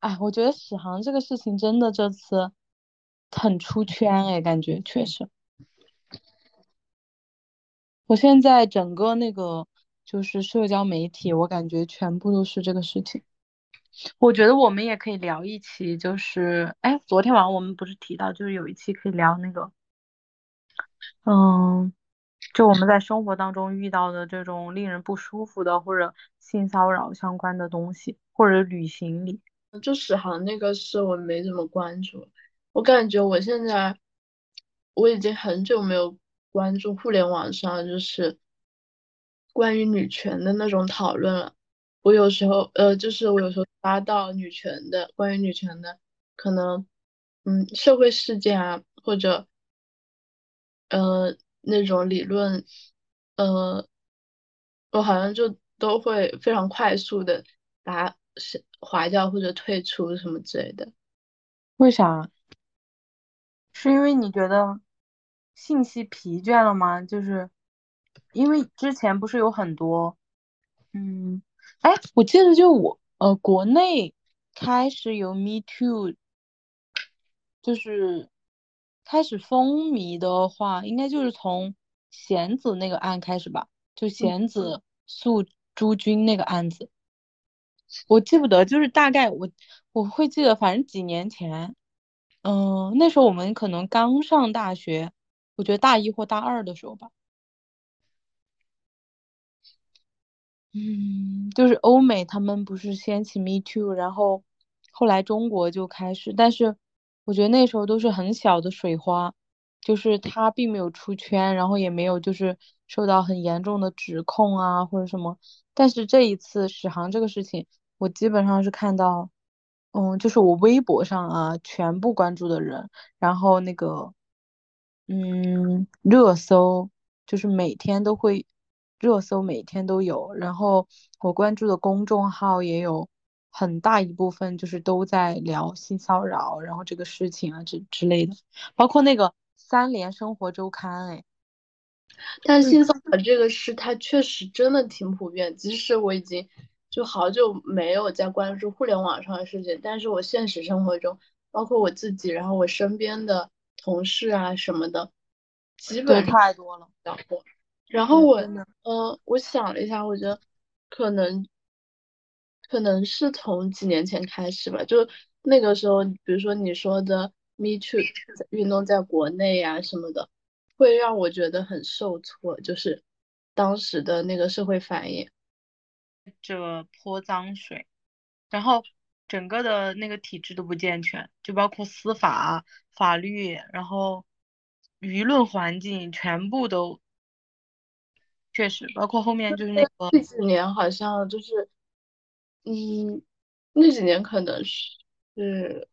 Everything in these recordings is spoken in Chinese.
哎，我觉得史航这个事情真的这次很出圈哎，感觉确实。我现在整个那个就是社交媒体，我感觉全部都是这个事情。我觉得我们也可以聊一期，就是哎，昨天晚上我们不是提到，就是有一期可以聊那个，嗯，就我们在生活当中遇到的这种令人不舒服的或者性骚扰相关的东西，或者旅行里。就史航那个事，我没怎么关注。我感觉我现在我已经很久没有关注互联网上就是关于女权的那种讨论了。我有时候呃，就是我有时候刷到女权的关于女权的，可能嗯社会事件啊，或者呃那种理论，呃，我好像就都会非常快速的把是划掉或者退出什么之类的。为啥？是因为你觉得信息疲倦了吗？就是因为之前不是有很多，嗯，哎，我记得就我呃，国内开始有 Me Too，就是开始风靡的话，应该就是从贤子那个案开始吧，就贤子诉朱军那个案子，我记不得，就是大概我我会记得，反正几年前。嗯，那时候我们可能刚上大学，我觉得大一或大二的时候吧。嗯，就是欧美他们不是掀起 Me Too，然后后来中国就开始，但是我觉得那时候都是很小的水花，就是他并没有出圈，然后也没有就是受到很严重的指控啊或者什么。但是这一次史航这个事情，我基本上是看到。嗯，就是我微博上啊，全部关注的人，然后那个，嗯，热搜就是每天都会，热搜每天都有，然后我关注的公众号也有很大一部分就是都在聊性骚扰，然后这个事情啊之之类的，包括那个三联生活周刊，哎，但性骚扰这个事，它确实真的挺普遍，即使我已经。就好久没有在关注互联网上的事情，但是我现实生活中，包括我自己，然后我身边的同事啊什么的，基本太多了。然后我，呃，我想了一下，我觉得可能，可能是从几年前开始吧，就那个时候，比如说你说的 Me Too 运动在国内呀什么的，会让我觉得很受挫，就是当时的那个社会反应。这泼脏水，然后整个的那个体制都不健全，就包括司法、法律，然后舆论环境全部都确实，包括后面就是那个那几年好像就是，嗯，那几年可能是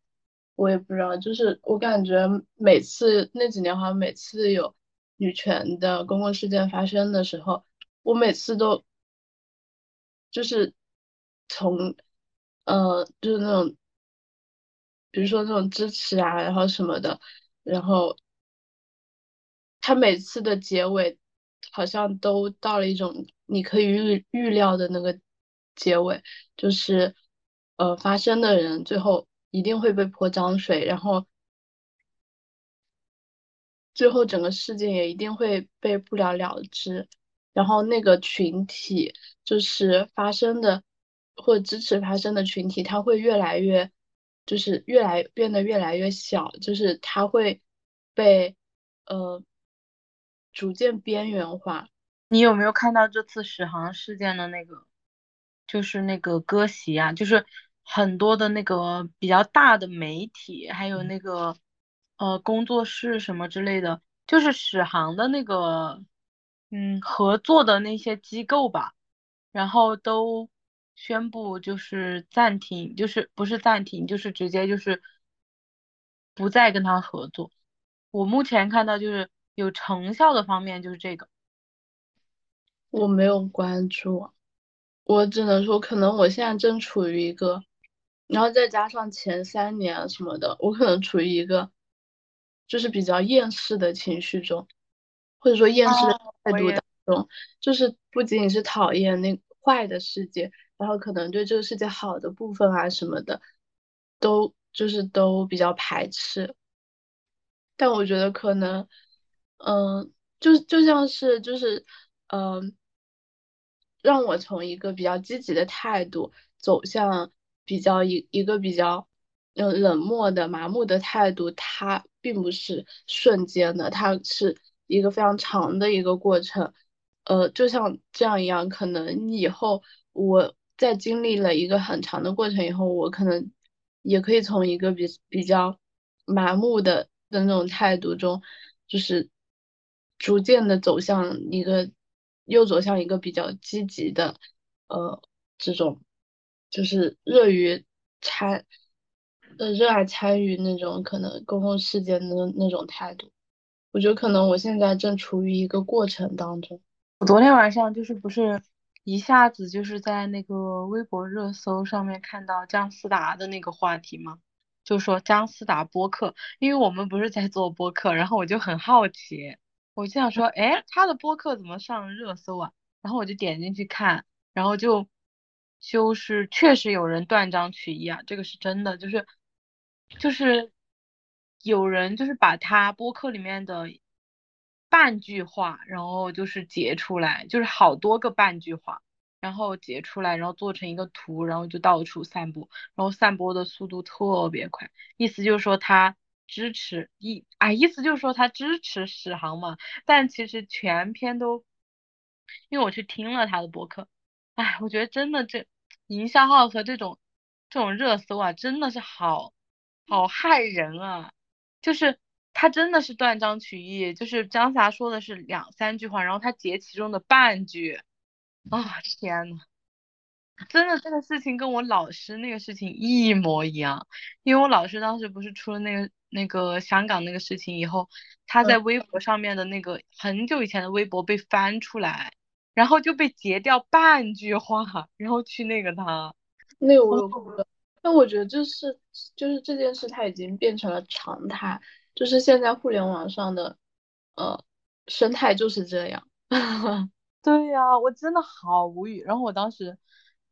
我也不知道，就是我感觉每次那几年好像每次有女权的公共事件发生的时候，我每次都。就是从，呃，就是那种，比如说那种支持啊，然后什么的，然后他每次的结尾好像都到了一种你可以预预料的那个结尾，就是呃，发生的人最后一定会被泼脏水，然后最后整个事件也一定会被不了了之。然后那个群体就是发生的，或支持发生的群体，它会越来越，就是越来变得越来越小，就是它会被呃逐渐边缘化。你有没有看到这次史航事件的那个，就是那个割席啊，就是很多的那个比较大的媒体，还有那个呃工作室什么之类的，就是史航的那个。嗯，合作的那些机构吧，然后都宣布就是暂停，就是不是暂停，就是直接就是不再跟他合作。我目前看到就是有成效的方面就是这个，我没有关注，我只能说可能我现在正处于一个，然后再加上前三年什么的，我可能处于一个就是比较厌世的情绪中。或者说厌世的态度当中，就是不仅仅是讨厌那坏的世界，然后可能对这个世界好的部分啊什么的，都就是都比较排斥。但我觉得可能，嗯，就就像是就是，嗯，让我从一个比较积极的态度走向比较一一个比较，嗯，冷漠的麻木的态度，它并不是瞬间的，它是一个非常长的一个过程。呃，就像这样一样，可能以后我在经历了一个很长的过程以后，我可能也可以从一个比比较麻木的。的那种态度中，就是逐渐的走向一个，又走向一个比较积极的，呃，这种就是热于参，呃，热爱参与那种可能公共事件的那种态度。我觉得可能我现在正处于一个过程当中。我昨天晚上就是不是一下子就是在那个微博热搜上面看到姜思达的那个话题吗？就说姜思达播客，因为我们不是在做播客，然后我就很好奇，我就想说，哎，他的播客怎么上热搜啊？然后我就点进去看，然后就就是确实有人断章取义啊，这个是真的，就是就是有人就是把他播客里面的半句话，然后就是截出来，就是好多个半句话。然后截出来，然后做成一个图，然后就到处散播，然后散播的速度特别快，意思就是说他支持一，哎，意思就是说他支持史航嘛，但其实全篇都，因为我去听了他的博客，哎，我觉得真的这营销号和这种这种热搜啊，真的是好好害人啊，就是他真的是断章取义，就是张霞说的是两三句话，然后他截其中的半句。啊天呐，真的这个事情跟我老师那个事情一模一样，因为我老师当时不是出了那个那个香港那个事情以后，他在微博上面的那个很久以前的微博被翻出来，然后就被截掉半句话，然后去那个他，那个我有那我觉得就是就是这件事它已经变成了常态，就是现在互联网上的呃生态就是这样。对呀，我真的好无语。然后我当时，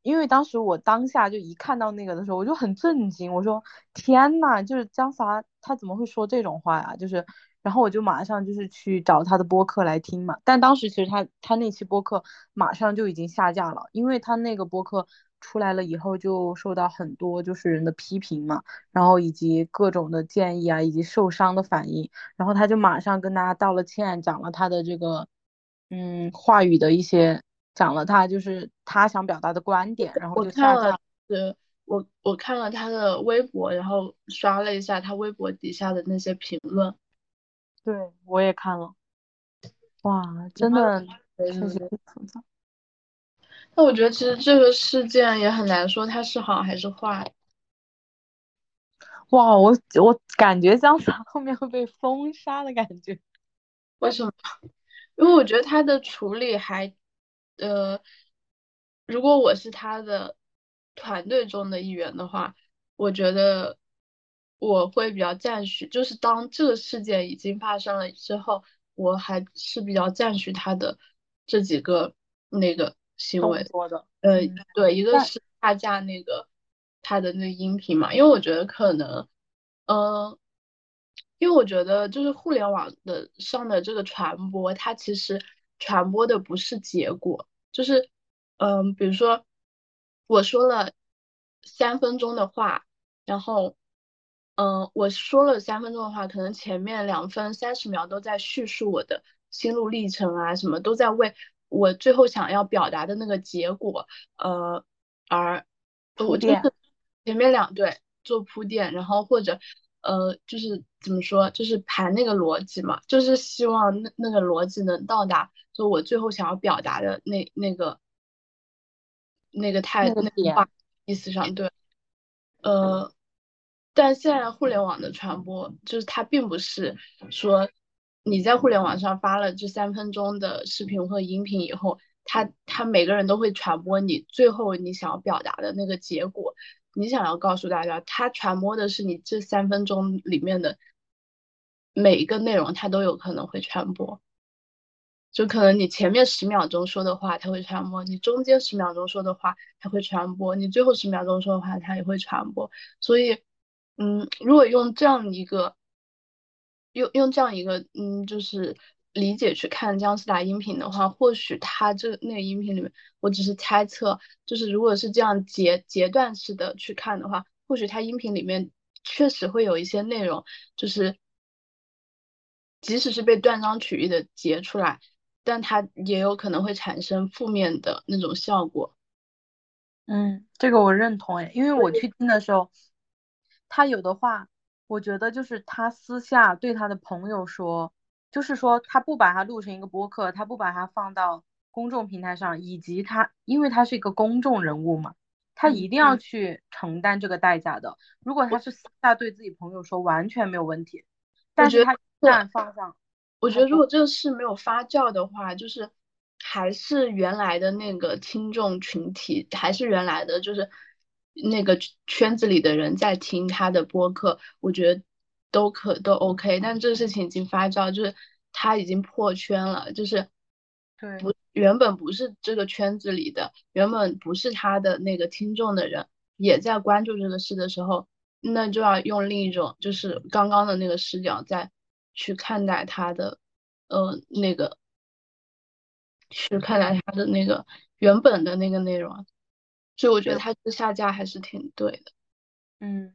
因为当时我当下就一看到那个的时候，我就很震惊。我说：“天呐，就是姜啥，他怎么会说这种话呀？”就是，然后我就马上就是去找他的播客来听嘛。但当时其实他他那期播客马上就已经下架了，因为他那个播客出来了以后就受到很多就是人的批评嘛，然后以及各种的建议啊，以及受伤的反应，然后他就马上跟大家道了歉，讲了他的这个。嗯，话语的一些讲了他就是他想表达的观点，然后就下架。对，我我看了他的微博，然后刷了一下他微博底下的那些评论。对，我也看了。哇，真的确实复杂。那我觉得其实这个事件也很难说它是好还是坏。哇，我我感觉姜子牙 后面会被封杀的感觉。为什么？因为我觉得他的处理还，呃，如果我是他的团队中的一员的话，我觉得我会比较赞许。就是当这个事件已经发生了之后，我还是比较赞许他的这几个那个行为。的，呃，对，一个是下架那个他的那个音频嘛，因为我觉得可能，嗯。因为我觉得，就是互联网的上的这个传播，它其实传播的不是结果，就是，嗯，比如说我说了三分钟的话，然后，嗯，我说了三分钟的话，可能前面两分三十秒都在叙述我的心路历程啊，什么都在为我最后想要表达的那个结果，呃，而我就是，前面两对做铺垫，然后或者。呃，就是怎么说，就是盘那个逻辑嘛，就是希望那那个逻辑能到达，就我最后想要表达的那那个那个态那个话意思上对。呃，但现在互联网的传播，就是它并不是说你在互联网上发了这三分钟的视频或音频以后，他他每个人都会传播你最后你想要表达的那个结果。你想要告诉大家，他传播的是你这三分钟里面的每一个内容，他都有可能会传播。就可能你前面十秒钟说的话，他会传播；你中间十秒钟说的话，他会传播；你最后十秒钟说的话，他也会传播。所以，嗯，如果用这样一个用用这样一个嗯，就是理解去看姜思达音频的话，或许他这那个音频里面，我只是猜测，就是如果是这样截截断式的去看的话，或许他音频里面确实会有一些内容，就是即使是被断章取义的截出来，但它也有可能会产生负面的那种效果。嗯，这个我认同诶，因为我去听的时候，他有的话，我觉得就是他私下对他的朋友说，就是说他不把它录成一个播客，他不把它放到公众平台上，以及他，因为他是一个公众人物嘛，他一定要去承担这个代价的。如果他是私下对自己朋友说，完全没有问题，但是他一旦放上，我觉得如果这个事没有发酵的话，就是。还是原来的那个听众群体，还是原来的，就是那个圈子里的人在听他的播客，我觉得都可都 OK。但这个事情已经发酵，就是他已经破圈了，就是对不原本不是这个圈子里的，原本不是他的那个听众的人也在关注这个事的时候，那就要用另一种就是刚刚的那个视角再去看待他的呃那个。去看待他的那个原本的那个内容，所以我觉得他下架还是挺对的。嗯，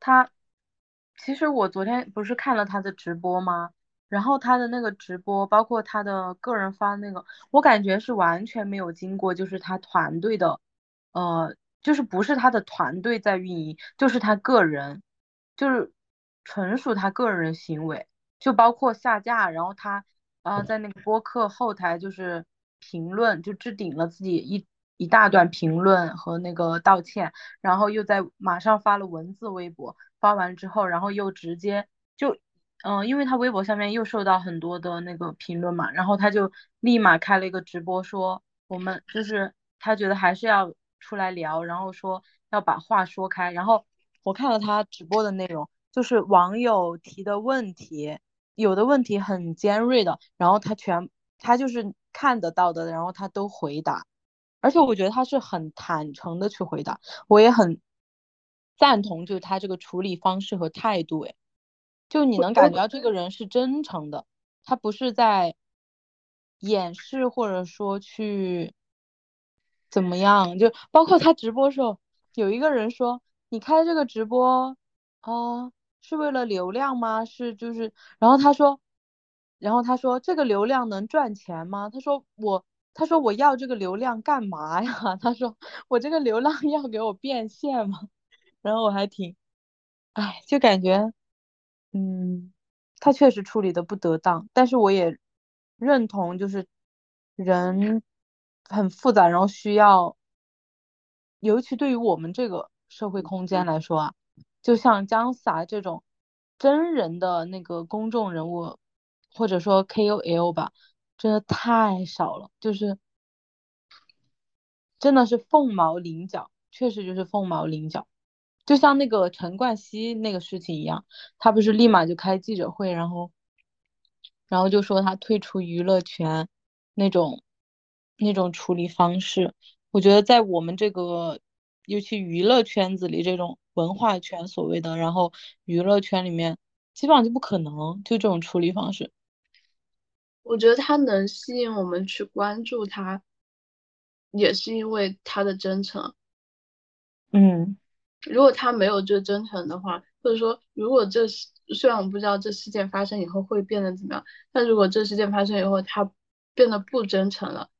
他其实我昨天不是看了他的直播吗？然后他的那个直播，包括他的个人发那个，我感觉是完全没有经过，就是他团队的，呃，就是不是他的团队在运营，就是他个人，就是纯属他个人行为，就包括下架，然后他。啊，在那个播客后台就是评论，就置顶了自己一一大段评论和那个道歉，然后又在马上发了文字微博，发完之后，然后又直接就，嗯，因为他微博下面又受到很多的那个评论嘛，然后他就立马开了一个直播，说我们就是他觉得还是要出来聊，然后说要把话说开，然后我看了他直播的内容，就是网友提的问题。有的问题很尖锐的，然后他全他就是看得到的，然后他都回答，而且我觉得他是很坦诚的去回答，我也很赞同，就是他这个处理方式和态度，哎，就你能感觉到这个人是真诚的，他不是在掩饰或者说去怎么样，就包括他直播时候，有一个人说你开这个直播啊。是为了流量吗？是就是，然后他说，然后他说这个流量能赚钱吗？他说我，他说我要这个流量干嘛呀？他说我这个流量要给我变现吗？然后我还挺，哎，就感觉，嗯，他确实处理的不得当，但是我也认同，就是人很复杂，然后需要，尤其对于我们这个社会空间来说啊。就像姜思达这种真人的那个公众人物，或者说 KOL 吧，真的太少了，就是真的是凤毛麟角，确实就是凤毛麟角。就像那个陈冠希那个事情一样，他不是立马就开记者会，然后然后就说他退出娱乐圈那种那种处理方式，我觉得在我们这个尤其娱乐圈子里这种。文化圈所谓的，然后娱乐圈里面基本上就不可能，就这种处理方式。我觉得他能吸引我们去关注他，也是因为他的真诚。嗯，如果他没有这真诚的话，或者说如果这虽然我们不知道这事件发生以后会变得怎么样，但如果这事件发生以后他变得不真诚了，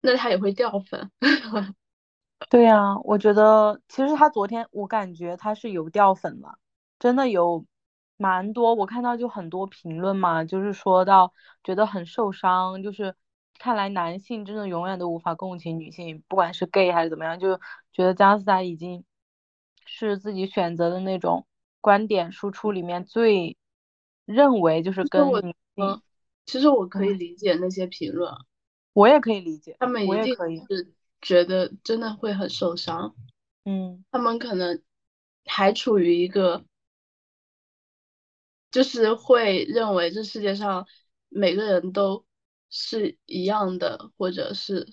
那他也会掉粉。对呀，我觉得其实他昨天我感觉他是有掉粉了，真的有蛮多，我看到就很多评论嘛，就是说到觉得很受伤，就是看来男性真的永远都无法共情女性，不管是 gay 还是怎么样，就觉得姜思达已经是自己选择的那种观点输出里面最认为就是跟女性，其实我可以理解那些评论，我也可以理解，他们一定是。觉得真的会很受伤，嗯，他们可能还处于一个，就是会认为这世界上每个人都是一样的，或者是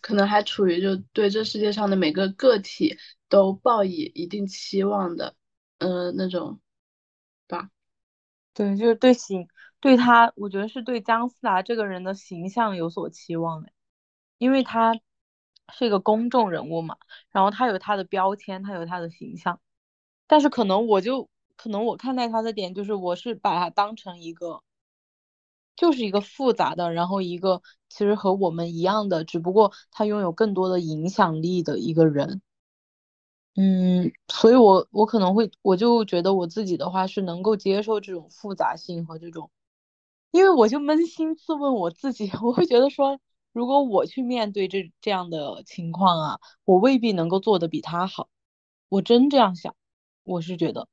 可能还处于就对这世界上的每个个体都抱以一定期望的，嗯，那种吧。对，就是对形对他，我觉得是对姜思达这个人的形象有所期望的，因为他是一个公众人物嘛，然后他有他的标签，他有他的形象，但是可能我就可能我看待他的点就是，我是把他当成一个，就是一个复杂的，然后一个其实和我们一样的，只不过他拥有更多的影响力的一个人。嗯，所以我我可能会，我就觉得我自己的话是能够接受这种复杂性和这种，因为我就扪心自问我自己，我会觉得说，如果我去面对这这样的情况啊，我未必能够做得比他好，我真这样想，我是觉得，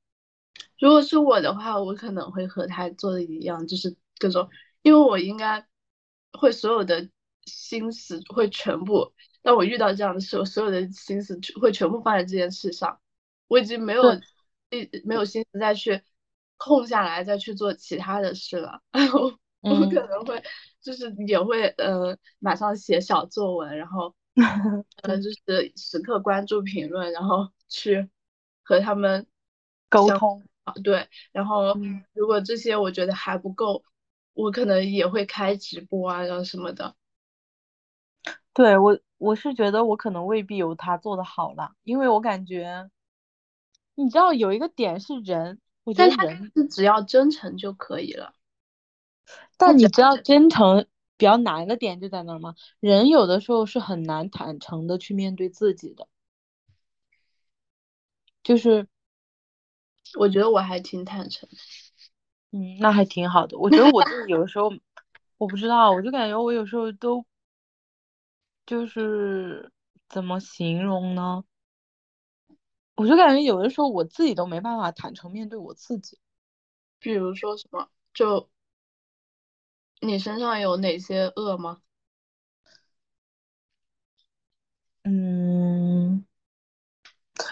如果是我的话，我可能会和他做的一样，就是各种，因为我应该会所有的心思会全部。当我遇到这样的事，我所有的心思会全部放在这件事上，我已经没有一没有心思再去空下来再去做其他的事了。我我可能会就是也会呃马上写小作文，然后嗯 就是时刻关注评论，然后去和他们沟通啊对，然后如果这些我觉得还不够，我可能也会开直播啊，然后什么的。对我。我是觉得我可能未必有他做的好了，因为我感觉，你知道有一个点是人，我觉得人是只要真诚就可以了。但你知道真诚比较难的点就在那吗？人有的时候是很难坦诚的去面对自己的，就是我觉得我还挺坦诚的，嗯，那还挺好的。我觉得我自己有的时候，我不知道，我就感觉我有时候都。就是怎么形容呢？我就感觉有的时候我自己都没办法坦诚面对我自己。比如说什么？就你身上有哪些恶吗？嗯，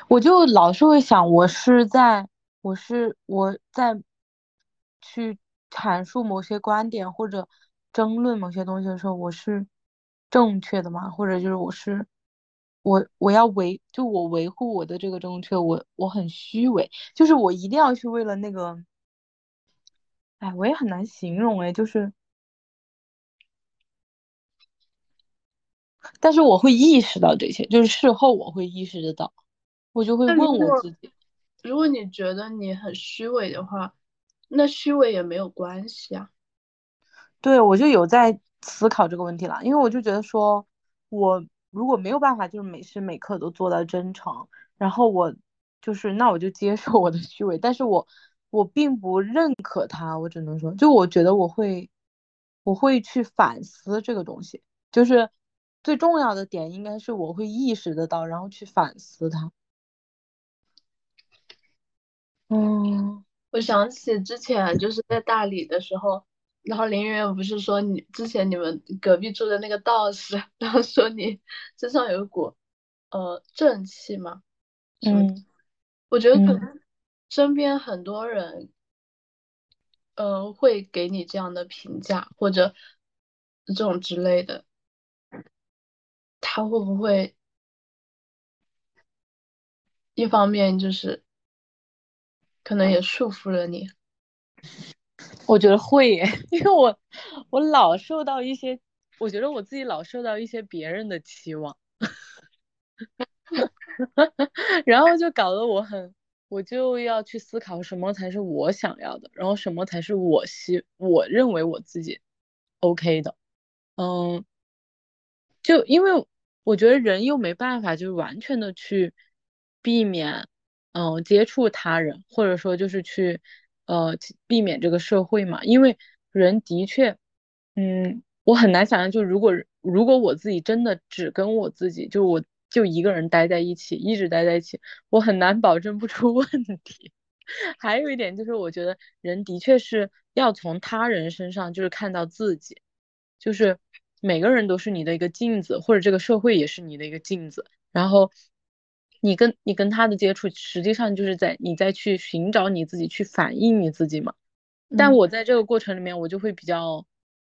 我就老是会想，我是在，我是我在去阐述某些观点或者争论某些东西的时候，我是。正确的吗？或者就是我是我我要维就我维护我的这个正确，我我很虚伪，就是我一定要去为了那个，哎，我也很难形容哎，就是，但是我会意识到这些，就是事后我会意识得到，我就会问我自己，如果你觉得你很虚伪的话，那虚伪也没有关系啊。对，我就有在。思考这个问题了，因为我就觉得说，我如果没有办法，就是每时每刻都做到真诚，然后我就是那我就接受我的虚伪，但是我我并不认可它，我只能说，就我觉得我会我会去反思这个东西，就是最重要的点应该是我会意识得到，然后去反思它。嗯，我想起之前就是在大理的时候。然后林媛媛不是说你之前你们隔壁住的那个道士，然后说你身上有一股呃正气嘛？嗯，我觉得可能身边很多人，呃，会给你这样的评价或者这种之类的，他会不会一方面就是可能也束缚了你？我觉得会耶，因为我我老受到一些，我觉得我自己老受到一些别人的期望，然后就搞得我很，我就要去思考什么才是我想要的，然后什么才是我希我认为我自己 OK 的，嗯，就因为我觉得人又没办法就是完全的去避免，嗯，接触他人，或者说就是去。呃，避免这个社会嘛，因为人的确，嗯，我很难想象，就如果如果我自己真的只跟我自己，就我就一个人待在一起，一直待在一起，我很难保证不出问题。还有一点就是，我觉得人的确是要从他人身上就是看到自己，就是每个人都是你的一个镜子，或者这个社会也是你的一个镜子，然后。你跟你跟他的接触，实际上就是在你在去寻找你自己，去反映你自己嘛。但我在这个过程里面，我就会比较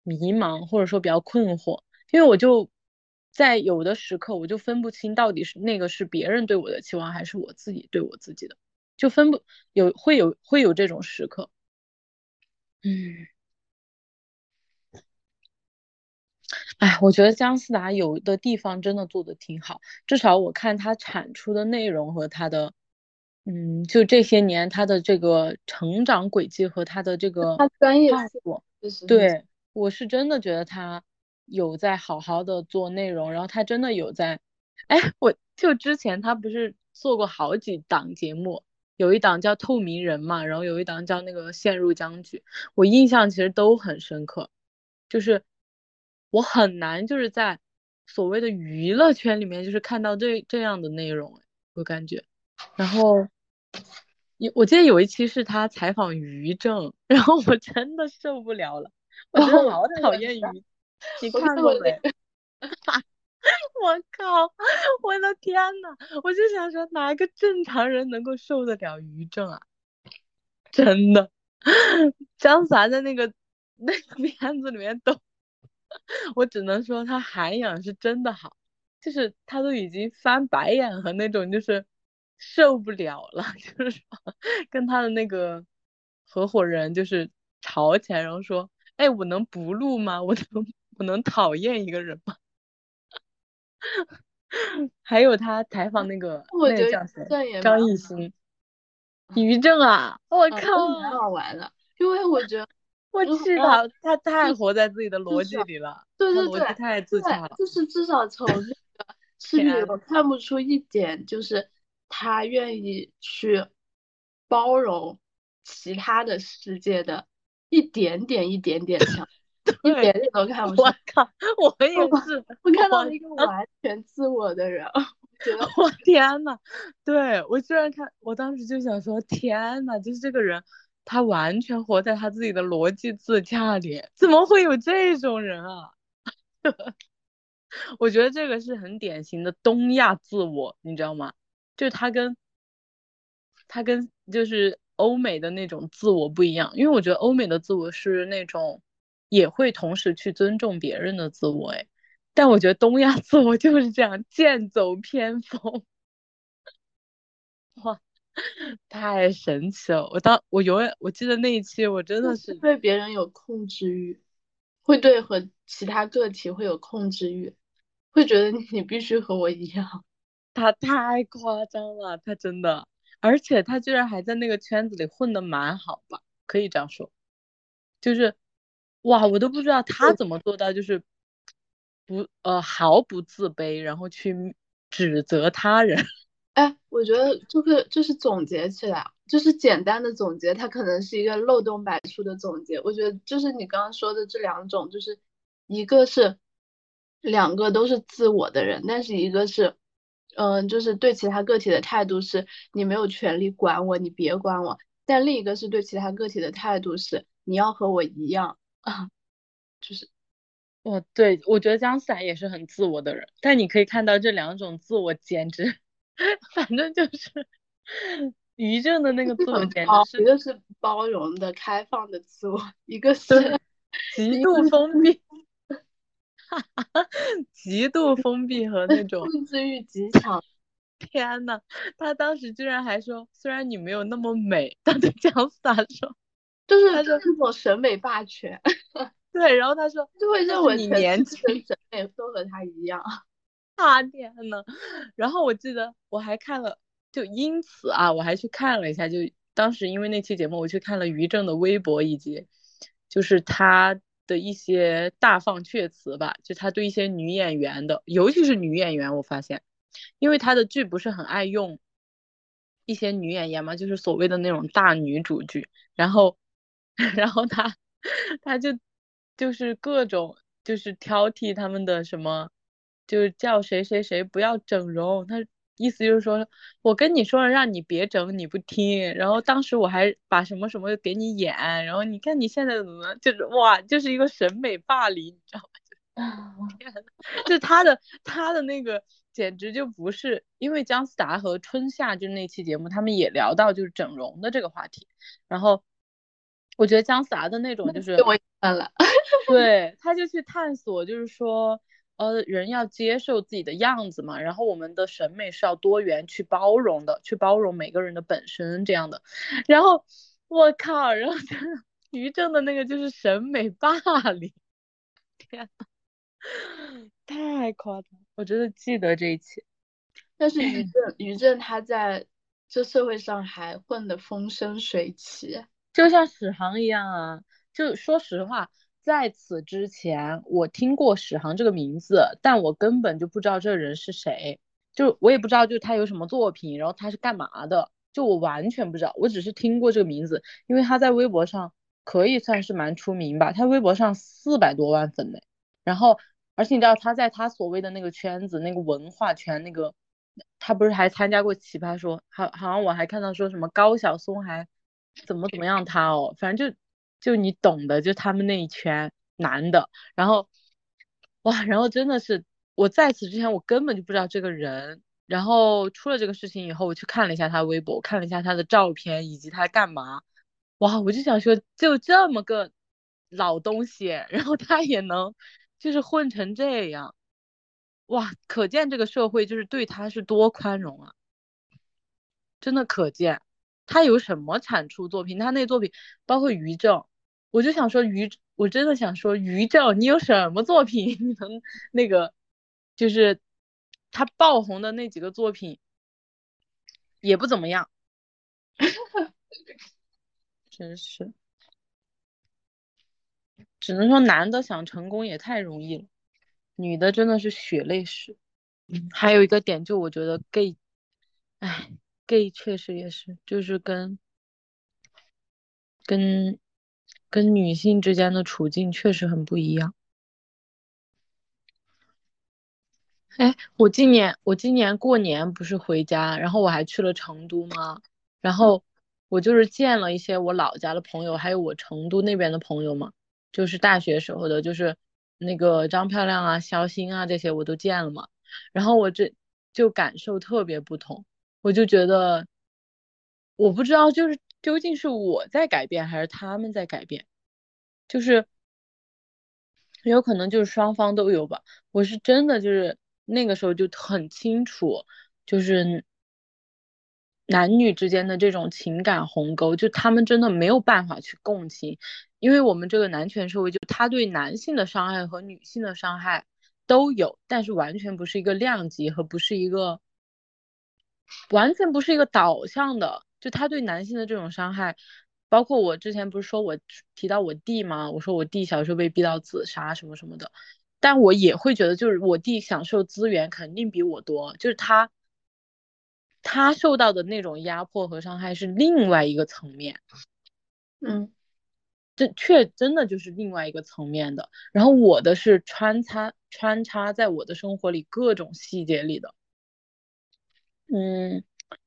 迷茫，或者说比较困惑，因为我就在有的时刻，我就分不清到底是那个是别人对我的期望，还是我自己对我自己的，就分不有会有会有这种时刻。嗯，哎，我觉得姜思达有的地方真的做的挺好，至少我看他产出的内容和他的，嗯，就这些年他的这个成长轨迹和他的这个他专业度，对我是真的觉得他。有在好好的做内容，然后他真的有在，哎，我就之前他不是做过好几档节目，有一档叫《透明人》嘛，然后有一档叫那个《陷入僵局》，我印象其实都很深刻，就是我很难就是在所谓的娱乐圈里面就是看到这这样的内容，我感觉，然后有我记得有一期是他采访于正，然后我真的受不了了，我真的好讨厌于。你看过没？我靠！我的天呐，我就想说，哪一个正常人能够受得了于正啊？真的，张凡在那个那个片子里面都，我只能说他涵养是真的好，就是他都已经翻白眼和那种就是受不了了，就是说跟他的那个合伙人就是吵起来，然后说：“哎，我能不录吗？我能。”我能讨厌一个人吗？还有他采访那个那个叫谁？张艺兴、抑郁症啊！我靠，太好玩了。因为我觉得，我气他，他太活在自己的逻辑里了。对对对，太自洽了。就是至少从那个 视频我看不出一点，就是他愿意去包容其他的世界的一点点、一点点强。一点点都看不出。我靠，我也是，我看到了一个完全自我的人，觉得我天呐，对我居然看，我当时就想说，天呐，就是这个人，他完全活在他自己的逻辑自洽里，怎么会有这种人啊？我觉得这个是很典型的东亚自我，你知道吗？就他跟他跟就是欧美的那种自我不一样，因为我觉得欧美的自我是那种。也会同时去尊重别人的自我，哎，但我觉得东亚 自我就是这样剑走偏锋，哇，太神奇了！我当我永远我记得那一期，我真的是对别人有控制欲，会对和其他个体会有控制欲，会觉得你必须和我一样。他太夸张了，他真的，而且他居然还在那个圈子里混的蛮好吧？可以这样说，就是。哇，我都不知道他怎么做到，就是不呃毫不自卑，然后去指责他人。哎，我觉得这个就是总结起来，就是简单的总结，它可能是一个漏洞百出的总结。我觉得就是你刚刚说的这两种，就是一个是两个都是自我的人，但是一个是嗯，就是对其他个体的态度是你没有权利管我，你别管我。但另一个是对其他个体的态度是你要和我一样。啊，就是，哦，对，我觉得姜思达也是很自我的人，但你可以看到这两种自我简直，反正就是于正的那个自我简直是一个是包容的、开放的自我，一个 是极度封闭，极度封闭和那种控制欲极强。天呐，他当时居然还说，虽然你没有那么美，他对姜思达说。就是他说那种审美霸权，对，然后他说就会认为你年轻审美都和他一样，啊天呐，然后我记得我还看了，就因此啊，我还去看了一下，就当时因为那期节目，我去看了于正的微博以及就是他的一些大放阙词吧，就他对一些女演员的，尤其是女演员，我发现，因为他的剧不是很爱用一些女演员嘛，就是所谓的那种大女主剧，然后。然后他，他就就是各种就是挑剔他们的什么，就是叫谁谁谁不要整容。他意思就是说，我跟你说了让你别整，你不听。然后当时我还把什么什么给你演，然后你看你现在怎么就是哇，就是一个审美霸凌，你知道吗？天呐，就他的他的那个简直就不是，因为姜思达和春夏就那期节目，他们也聊到就是整容的这个话题，然后。我觉得姜思达的那种就是我看了，对，他就去探索，就是说，呃，人要接受自己的样子嘛，然后我们的审美是要多元去包容的，去包容每个人的本身这样的。然后我靠，然后于正的那个就是审美霸凌，天呐，太夸张！我真的记得这一期。但是于 正，于正他在这社会上还混得风生水起，就像史航一样啊。就说实话。在此之前，我听过史航这个名字，但我根本就不知道这人是谁，就我也不知道，就他有什么作品，然后他是干嘛的，就我完全不知道，我只是听过这个名字，因为他在微博上可以算是蛮出名吧，他微博上四百多万粉呢，然后而且你知道他在他所谓的那个圈子，那个文化圈，那个他不是还参加过奇葩说，好好像我还看到说什么高晓松还怎么怎么样他哦，反正就。就你懂的，就他们那一圈男的，然后哇，然后真的是我在此之前我根本就不知道这个人，然后出了这个事情以后，我去看了一下他微博，看了一下他的照片以及他干嘛，哇，我就想说，就这么个老东西，然后他也能就是混成这样，哇，可见这个社会就是对他是多宽容啊，真的可见。他有什么产出作品，他那作品包括于正。我就想说于，我真的想说于正，你有什么作品？你能那个，就是他爆红的那几个作品也不怎么样，真是，只能说男的想成功也太容易了，女的真的是血泪史。还有一个点，就我觉得 gay，哎，gay 确实也是，就是跟跟。跟女性之间的处境确实很不一样。哎，我今年我今年过年不是回家，然后我还去了成都吗？然后我就是见了一些我老家的朋友，还有我成都那边的朋友嘛，就是大学时候的，就是那个张漂亮啊、肖鑫啊这些我都见了嘛。然后我这就感受特别不同，我就觉得，我不知道就是。究竟是我在改变还是他们在改变？就是有可能就是双方都有吧。我是真的就是那个时候就很清楚，就是男女之间的这种情感鸿沟，就他们真的没有办法去共情，因为我们这个男权社会，就他对男性的伤害和女性的伤害都有，但是完全不是一个量级和不是一个完全不是一个导向的。就他对男性的这种伤害，包括我之前不是说我提到我弟吗？我说我弟小时候被逼到自杀什么什么的，但我也会觉得，就是我弟享受资源肯定比我多，就是他他受到的那种压迫和伤害是另外一个层面，嗯，这确真的就是另外一个层面的。然后我的是穿插穿插在我的生活里各种细节里的，嗯。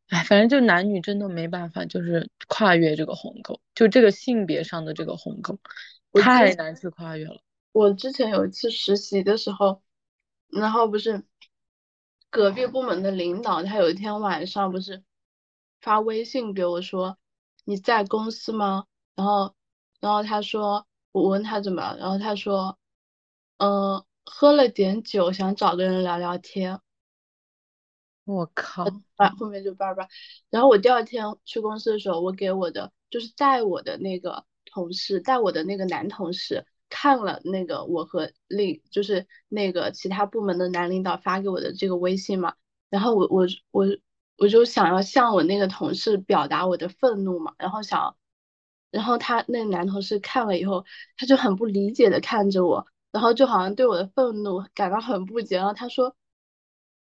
哎，反正就男女真的没办法，就是跨越这个鸿沟，就这个性别上的这个鸿沟，太难去跨越了。我之前有一次实习的时候，然后不是隔壁部门的领导，他有一天晚上不是发微信给我说你在公司吗？然后然后他说我问他怎么了，然后他说嗯喝了点酒，想找个人聊聊天。我靠！啊，后面就叭叭。然后我第二天去公司的时候，我给我的就是带我的那个同事，带我的那个男同事看了那个我和另就是那个其他部门的男领导发给我的这个微信嘛。然后我我我我就想要向我那个同事表达我的愤怒嘛。然后想，然后他那男同事看了以后，他就很不理解的看着我，然后就好像对我的愤怒感到很不解。然后他说。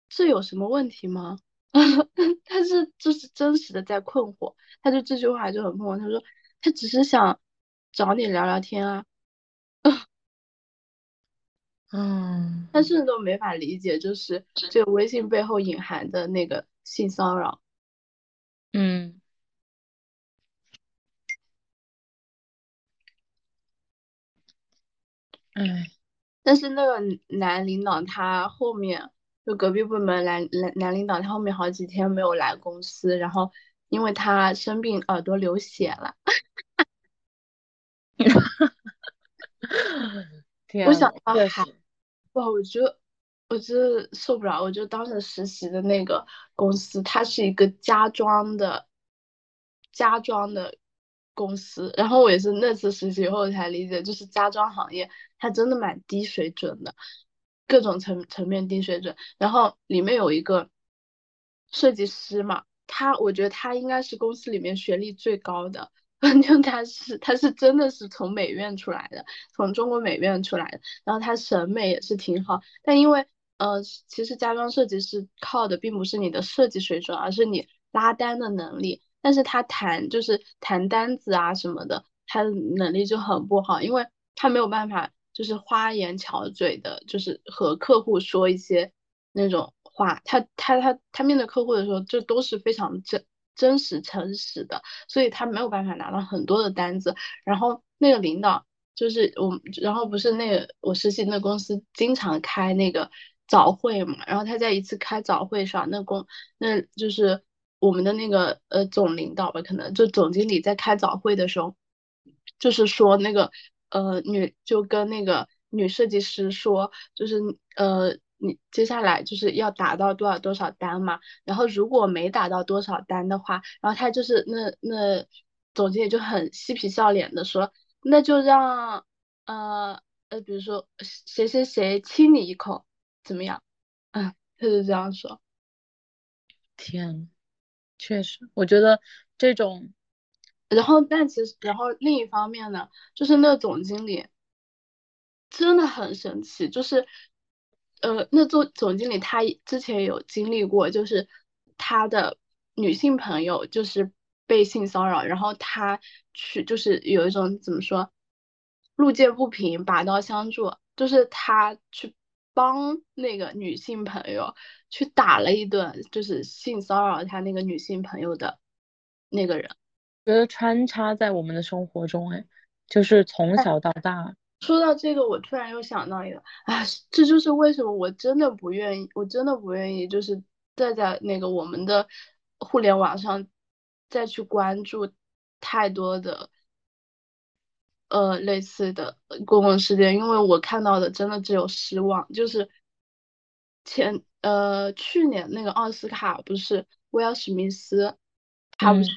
这有什么问题吗？他是就是真实的在困惑，他就这句话就很困惑。他说他只是想找你聊聊天啊，嗯，他甚至都没法理解，就是这个微信背后隐含的那个性骚扰。嗯，哎，但是那个男领导他后面。就隔壁部门男男男领导，他后面好几天没有来公司，然后因为他生病耳朵流血了。天，我想到还，哇，我觉得我真的受不了。我就当时实习的那个公司，它是一个家装的家装的公司。然后我也是那次实习后才理解，就是家装行业它真的蛮低水准的，各种层层面低水准。然后里面有一个设计师嘛，他我觉得他应该是公司里面学历最高的。反正他是他是真的是从美院出来的，从中国美院出来的，然后他审美也是挺好，但因为呃，其实家装设计师靠的并不是你的设计水准，而是你拉单的能力，但是他谈就是谈单子啊什么的，他的能力就很不好，因为他没有办法就是花言巧嘴的，就是和客户说一些那种话，他他他他面对客户的时候，这都是非常真。真实诚实的，所以他没有办法拿到很多的单子。然后那个领导就是我，然后不是那个我实习那公司经常开那个早会嘛。然后他在一次开早会上，那公那就是我们的那个呃总领导吧，可能就总经理在开早会的时候，就是说那个呃女就跟那个女设计师说，就是呃。你接下来就是要打到多少多少单嘛，然后如果没打到多少单的话，然后他就是那那总经理就很嬉皮笑脸的说，那就让呃呃比如说谁谁谁亲你一口，怎么样？嗯，他就这样说。天，确实，我觉得这种，然后但其实然后另一方面呢，就是那总经理真的很神奇，就是。呃，那做总经理他之前有经历过，就是他的女性朋友就是被性骚扰，然后他去就是有一种怎么说，路见不平拔刀相助，就是他去帮那个女性朋友去打了一顿，就是性骚扰他那个女性朋友的那个人，觉得穿插在我们的生活中，哎，就是从小到大。说到这个，我突然又想到一个，啊，这就是为什么我真的不愿意，我真的不愿意，就是再在那个我们的互联网上再去关注太多的呃类似的公共事件，因为我看到的真的只有失望。就是前呃去年那个奥斯卡不是威尔史密斯，他不是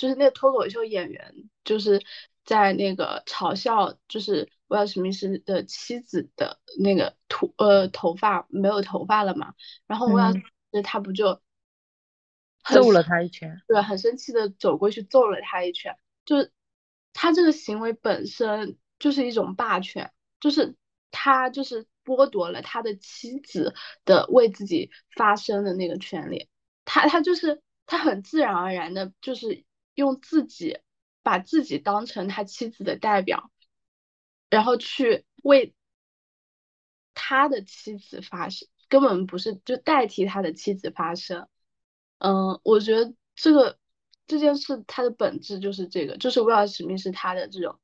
就是那个脱口秀演员，就是在那个嘲笑就是。威尔史密斯的妻子的那个头呃头发没有头发了嘛，然后威尔史密斯他不就揍了他一拳，对，很生气的走过去揍了他一拳，就是他这个行为本身就是一种霸权，就是他就是剥夺了他的妻子的为自己发声的那个权利，他他就是他很自然而然的就是用自己把自己当成他妻子的代表。然后去为他的妻子发声，根本不是就代替他的妻子发声。嗯，我觉得这个这件事它的本质就是这个，就是威尔史密斯他的这种，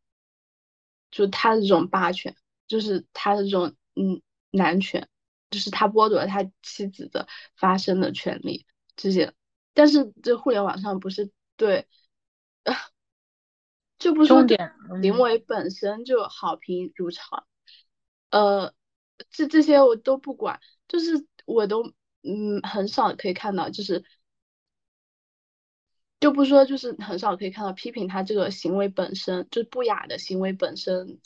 就他的这种霸权，就是他的这种嗯男权，就是他剥夺了他妻子的发声的权利这些。但是这互联网上不是对。就不说行为本身就好评如潮，呃，这这些我都不管，就是我都嗯很少可以看到，就是就不说就是很少可以看到批评他这个行为本身就是不雅的行为本身，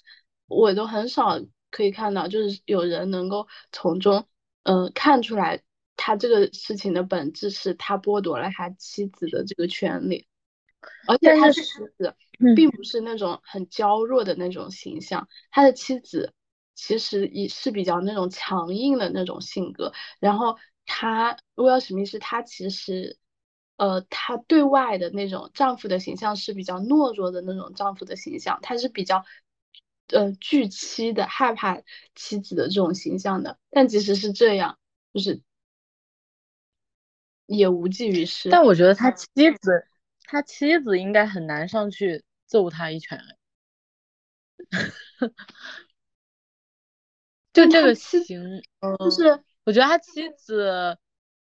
我都很少可以看到，就是有人能够从中嗯看出来他这个事情的本质是他剥夺了他妻子的这个权利。而且他的妻子并不是那种很娇弱的那种形象，他的妻子其实也是比较那种强硬的那种性格。然后他威尔史密斯，他其实呃，他对外的那种丈夫的形象是比较懦弱的那种丈夫的形象，他是比较呃惧妻的，害怕妻子的这种形象的。但即使是这样，就是也无济于事。但我觉得他妻子。他妻子应该很难上去揍他一拳，就这个行，就是我觉得他妻子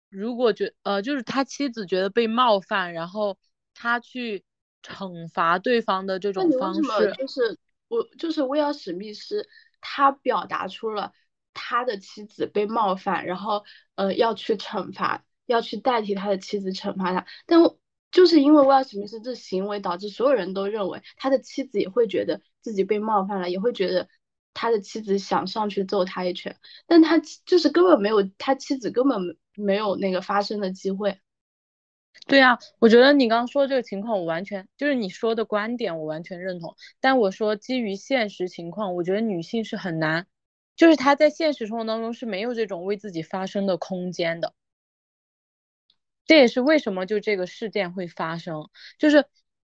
如果觉呃，就是他妻子觉得被冒犯，然后他去惩罚对方的这种方式，就是我就是威尔史密斯，他表达出了他的妻子被冒犯，然后呃要去惩罚，要去代替他的妻子惩罚他。但就是因为威尔史密斯这行为，导致所有人都认为他的妻子也会觉得自己被冒犯了，也会觉得他的妻子想上去揍他一拳。但他就是根本没有，他妻子根本没有那个发生的机会。对啊，我觉得你刚刚说这个情况，我完全就是你说的观点，我完全认同。但我说基于现实情况，我觉得女性是很难，就是她在现实生活当中是没有这种为自己发声的空间的。这也是为什么就这个事件会发生，就是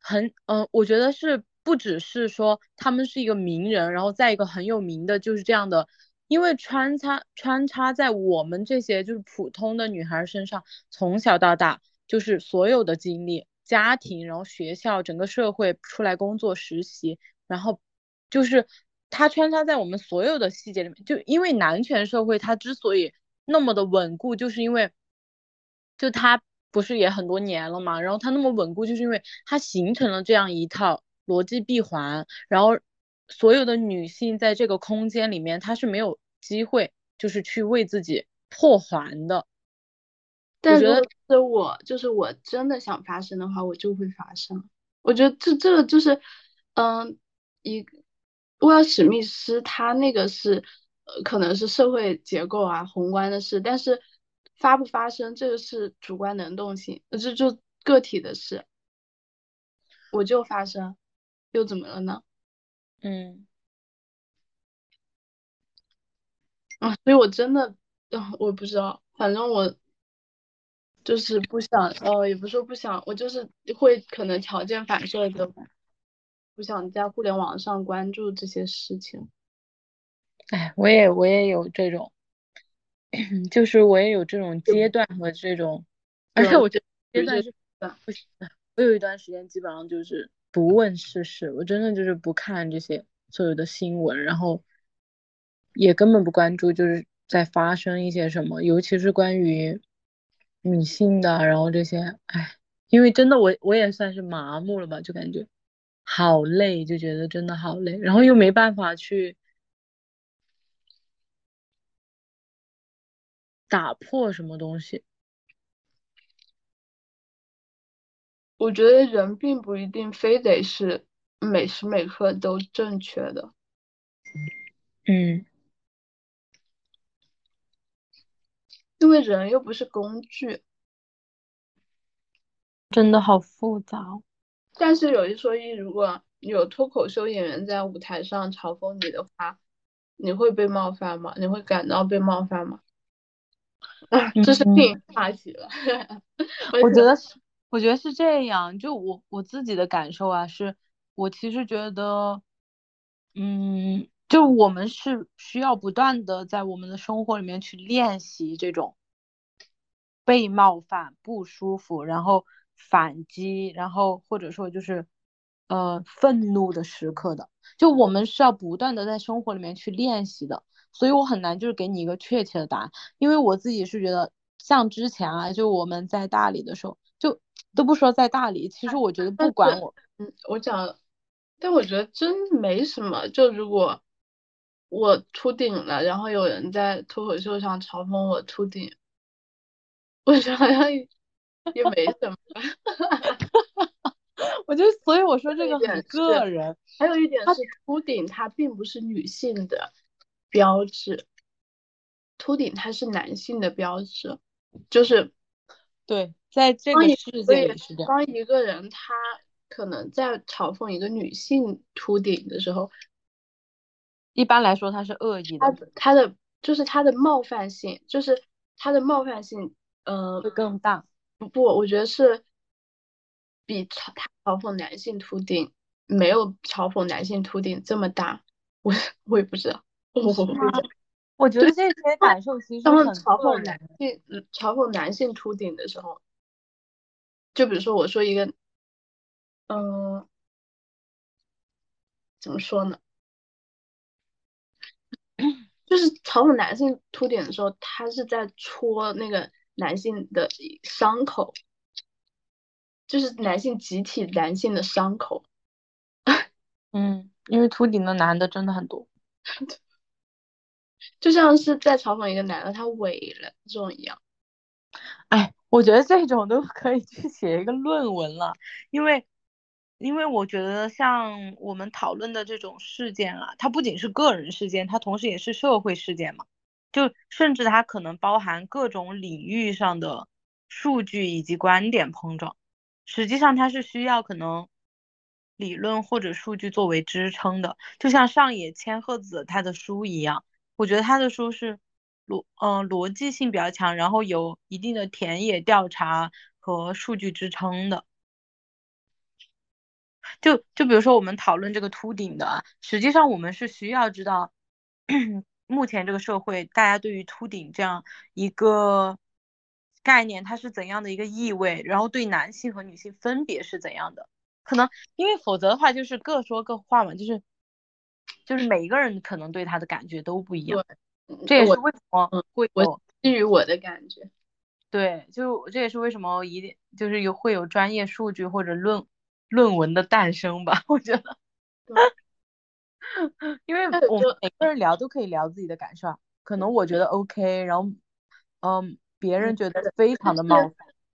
很嗯，我觉得是不只是说他们是一个名人，然后在一个很有名的，就是这样的，因为穿插穿插在我们这些就是普通的女孩身上，从小到大。就是所有的经历，家庭，然后学校，整个社会出来工作实习，然后就是它穿插在我们所有的细节里面。就因为男权社会它之所以那么的稳固，就是因为就它不是也很多年了嘛，然后它那么稳固，就是因为它形成了这样一套逻辑闭环，然后所有的女性在这个空间里面，她是没有机会就是去为自己破环的。但如果是我，就是我真的想发生的话，我就会发生。我觉得这这个就是，嗯，一威尔史密斯他那个是，呃，可能是社会结构啊宏观的事，但是发不发生这个是主观能动性，这就个体的事。我就发生，又怎么了呢？嗯，啊，所以我真的，嗯，我不知道，反正我。就是不想，呃，也不是说不想，我就是会可能条件反射的不想在互联网上关注这些事情。哎，我也我也有这种，就是我也有这种阶段和这种，而且我觉得阶段是不行的。我有一段时间基本上就是不问世事，我真的就是不看这些所有的新闻，然后也根本不关注就是在发生一些什么，尤其是关于。女性的，然后这些，哎，因为真的我我也算是麻木了吧，就感觉好累，就觉得真的好累，然后又没办法去打破什么东西。我觉得人并不一定非得是每时每刻都正确的。嗯。因为人又不是工具，真的好复杂。但是有一说一，如果有脱口秀演员在舞台上嘲讽你的话，你会被冒犯吗？你会感到被冒犯吗？啊，这是另一话题了。我觉得是，我觉得是这样。就我我自己的感受啊，是我其实觉得，嗯。就我们是需要不断的在我们的生活里面去练习这种被冒犯不舒服，然后反击，然后或者说就是呃愤怒的时刻的。就我们是要不断的在生活里面去练习的，所以我很难就是给你一个确切的答案，因为我自己是觉得像之前啊，就我们在大理的时候，就都不说在大理，其实我觉得不管我，嗯，我讲，但我觉得真没什么，就如果。我秃顶了，然后有人在脱口秀上嘲讽我秃顶，我觉得好像也没什么。我觉得，所以我说这个很个人。还有一点是，秃顶它并不是女性的标志，秃顶它是男性的标志，就是对，在这个世界里是这样。当一个人他可能在嘲讽一个女性秃顶的时候。一般来说，他是恶意的。他他的就是他的冒犯性，就是他的冒犯性，呃，会更大。不不，我觉得是比嘲他嘲讽男性秃顶没有嘲讽男性秃顶这么大。我我也不知道。我 我觉得这些感受其实很嘲讽男性，嘲讽男性秃顶的时候，就比如说我说一个，嗯，怎么说呢？就是嘲讽男性秃顶的时候，他是在戳那个男性的伤口，就是男性集体男性的伤口。嗯，因为秃顶的男的真的很多。就像是在嘲讽一个男的他萎了这种一样。哎，我觉得这种都可以去写一个论文了，因为，因为我觉得像我们讨论的这种事件啊，它不仅是个人事件，它同时也是社会事件嘛，就甚至它可能包含各种领域上的数据以及观点碰撞，实际上它是需要可能理论或者数据作为支撑的，就像上野千鹤子他的书一样，我觉得他的书是。逻嗯逻辑性比较强，然后有一定的田野调查和数据支撑的。就就比如说我们讨论这个秃顶的，实际上我们是需要知道 目前这个社会大家对于秃顶这样一个概念它是怎样的一个意味，然后对男性和女性分别是怎样的。可能因为否则的话就是各说各话嘛，就是就是每一个人可能对他的感觉都不一样。这也是为什么会有基于我的感觉，对，就这也是为什么一定就是有会有专业数据或者论论文的诞生吧，我觉得，因为我们每个人聊都可以聊自己的感受，可能我觉得 OK，然后嗯，别人觉得非常的冒犯，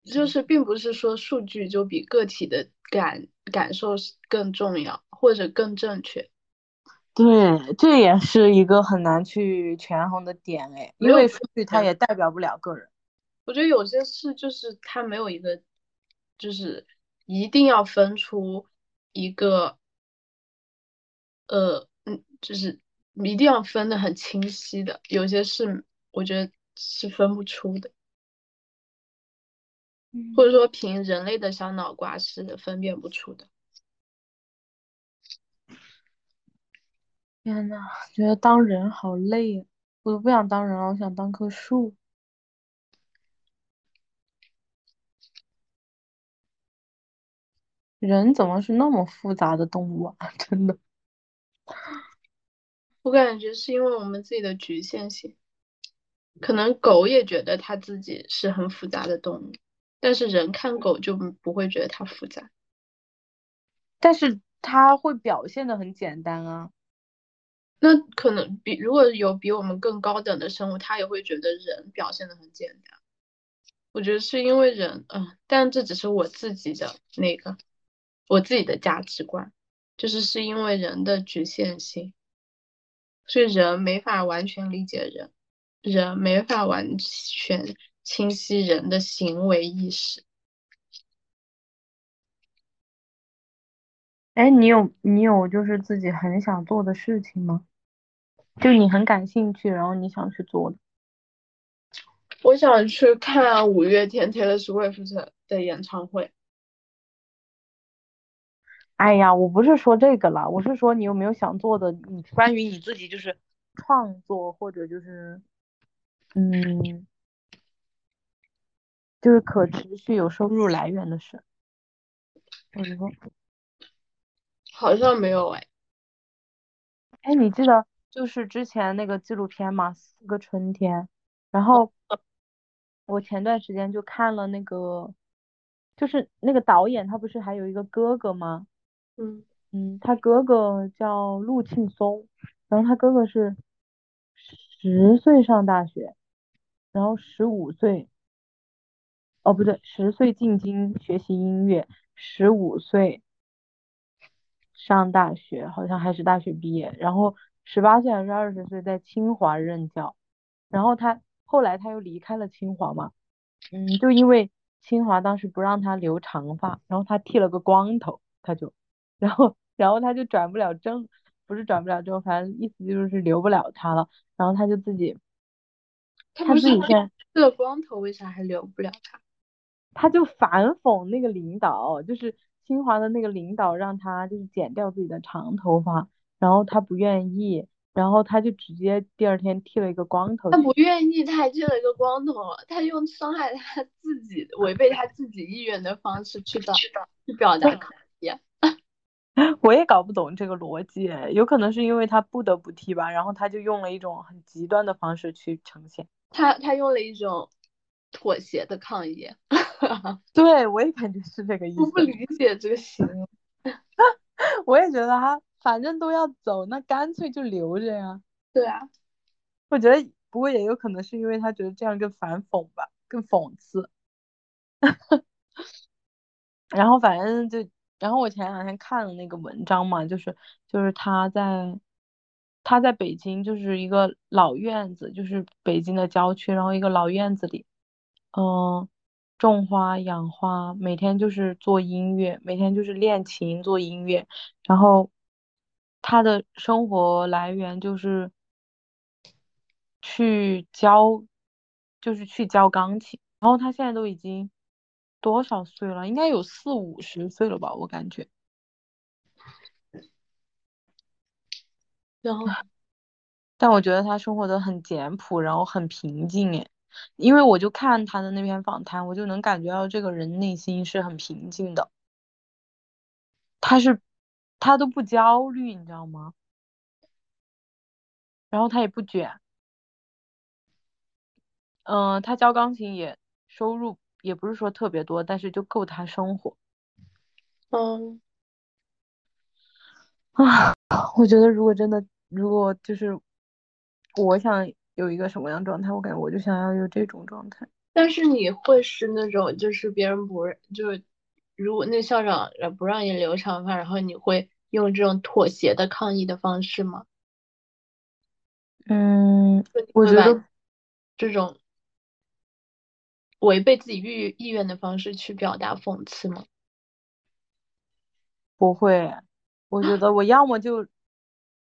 就是并不是说数据就比个体的感感受更重要或者更正确。对，这也是一个很难去权衡的点哎，因为数据它也代表不了个人。我觉得有些事就是它没有一个，就是一定要分出一个，呃，嗯，就是一定要分的很清晰的。有些事我觉得是分不出的，或者说凭人类的小脑瓜是分辨不出的。天呐，觉得当人好累啊！我都不想当人了，我想当棵树。人怎么是那么复杂的动物啊？真的，我感觉是因为我们自己的局限性。可能狗也觉得它自己是很复杂的动物，但是人看狗就不会觉得它复杂。但是它会表现的很简单啊。那可能比如果有比我们更高等的生物，他也会觉得人表现的很简单。我觉得是因为人，嗯，但这只是我自己的那个我自己的价值观，就是是因为人的局限性，所以人没法完全理解人，人没法完全清晰人的行为意识。哎，你有你有就是自己很想做的事情吗？就你很感兴趣，然后你想去做的。我想去看五月天 Taylor Swift 的演唱会。哎呀，我不是说这个了，我是说你有没有想做的？你关于你自己就是创作或者就是嗯，就是可持续有收入来源的事。或者说。好像没有哎，哎，你记得就是之前那个纪录片嘛，《四个春天》，然后我前段时间就看了那个，就是那个导演他不是还有一个哥哥吗？嗯嗯，他哥哥叫陆庆松，然后他哥哥是十岁上大学，然后十五岁，哦不对，十岁进京学习音乐，十五岁。上大学好像还是大学毕业，然后十八岁还是二十岁在清华任教，然后他后来他又离开了清华嘛，嗯，就因为清华当时不让他留长发，然后他剃了个光头，他就，然后然后他就转不了正，不是转不了正，反正意思就是留不了他了，然后他就自己，他自己现剃了光头，为啥还留不了他？他就反讽那个领导，就是。清华的那个领导让他就是剪掉自己的长头发，然后他不愿意，然后他就直接第二天剃了一个光头。他不愿意，他还剃了一个光头，他用伤害他自己、违背他自己意愿的方式去表去表达抗议。我也搞不懂这个逻辑，有可能是因为他不得不剃吧，然后他就用了一种很极端的方式去呈现。他他用了一种妥协的抗议。对，我也感觉是这个意思。我不理解这个行为。我也觉得他反正都要走，那干脆就留着呀。对啊。我觉得不过也有可能是因为他觉得这样更反讽吧，更讽刺。然后反正就，然后我前两天看了那个文章嘛，就是就是他在他在北京就是一个老院子，就是北京的郊区，然后一个老院子里，嗯，种花养花，每天就是做音乐，每天就是练琴做音乐，然后他的生活来源就是去教，就是去教钢琴，然后他现在都已经。多少岁了？应该有四五十岁了吧，我感觉。然后，但我觉得他生活的很简朴，然后很平静诶。因为我就看他的那篇访谈，我就能感觉到这个人内心是很平静的。他是，他都不焦虑，你知道吗？然后他也不卷。嗯，他教钢琴也收入。也不是说特别多，但是就够他生活。嗯，啊，我觉得如果真的，如果就是我想有一个什么样状态，我感觉我就想要有这种状态。但是你会是那种，就是别人不就是如果那校长不让你留长发，然后你会用这种妥协的抗议的方式吗？嗯，我觉得这种。违背自己意意愿的方式去表达讽刺吗？不会，我觉得我要么就，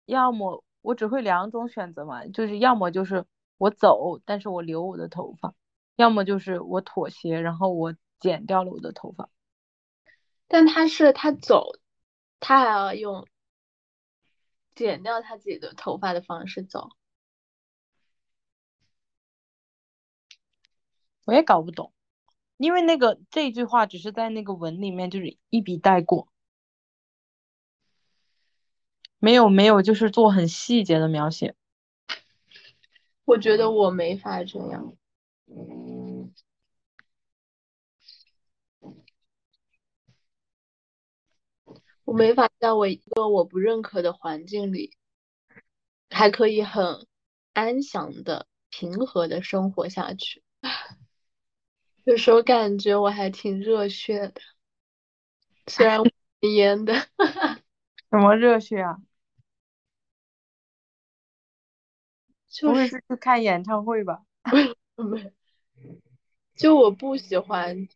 要么我只会两种选择嘛，就是要么就是我走，但是我留我的头发，要么就是我妥协，然后我剪掉了我的头发。但他是他走，他还要用剪掉他自己的头发的方式走。我也搞不懂，因为那个这句话只是在那个文里面就是一笔带过，没有没有就是做很细节的描写。我觉得我没法这样，我没法在我一个我不认可的环境里，还可以很安详的、平和的生活下去。有时候感觉我还挺热血的，虽然烟的。什么热血啊？就是去看演唱会吧。没，就我不喜欢，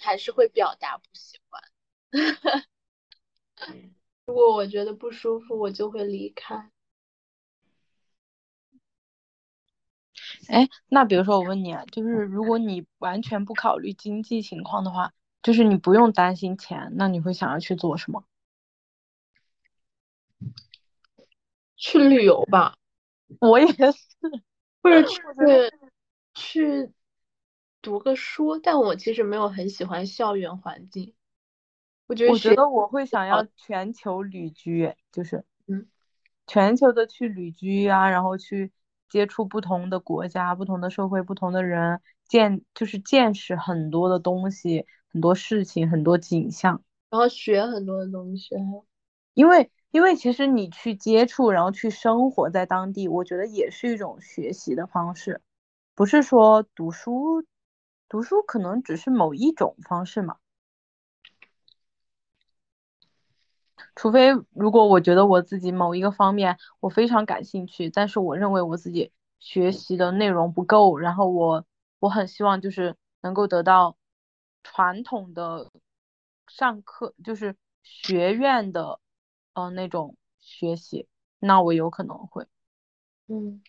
还是会表达不喜欢。如果我觉得不舒服，我就会离开。哎，那比如说我问你啊，就是如果你完全不考虑经济情况的话，就是你不用担心钱，那你会想要去做什么？去旅游吧，我也是，或者去去读个书，但我其实没有很喜欢校园环境。我觉得我觉得我会想要全球旅居，就是嗯，全球的去旅居啊，然后去。接触不同的国家、不同的社会、不同的人，见就是见识很多的东西、很多事情、很多景象，然后学很多的东西。因为因为其实你去接触，然后去生活在当地，我觉得也是一种学习的方式，不是说读书，读书可能只是某一种方式嘛。除非如果我觉得我自己某一个方面我非常感兴趣，但是我认为我自己学习的内容不够，然后我我很希望就是能够得到传统的上课就是学院的呃那种学习，那我有可能会，嗯，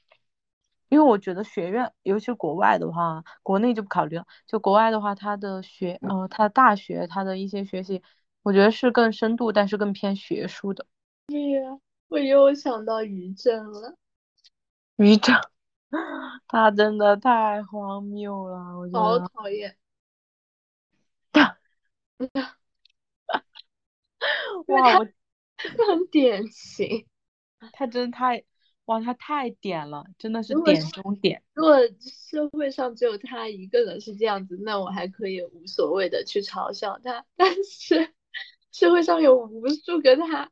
因为我觉得学院，尤其国外的话，国内就不考虑了，就国外的话，他的学呃他大学他的一些学习。我觉得是更深度，但是更偏学术的。对呀，我又想到于正了。于正，他真的太荒谬了，我觉得。好讨厌。哇，我 很典型。他真的太，哇，他太点了，真的是点中点。如果社会上只有他一个人是这样子，那我还可以无所谓的去嘲笑他，但是。社会上有无数个他，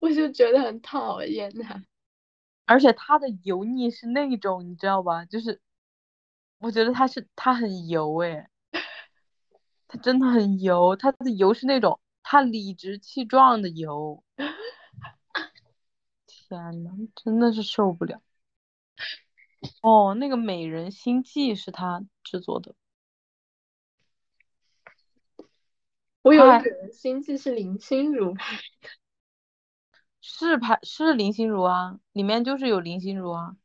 我就觉得很讨厌他。而且他的油腻是那种，你知道吧？就是我觉得他是他很油诶，他真的很油，他的油是那种他理直气壮的油。天呐，真的是受不了。哦，那个《美人心计》是他制作的。我有一个人心计是林心如拍的，是拍是林心如啊，里面就是有林心如啊。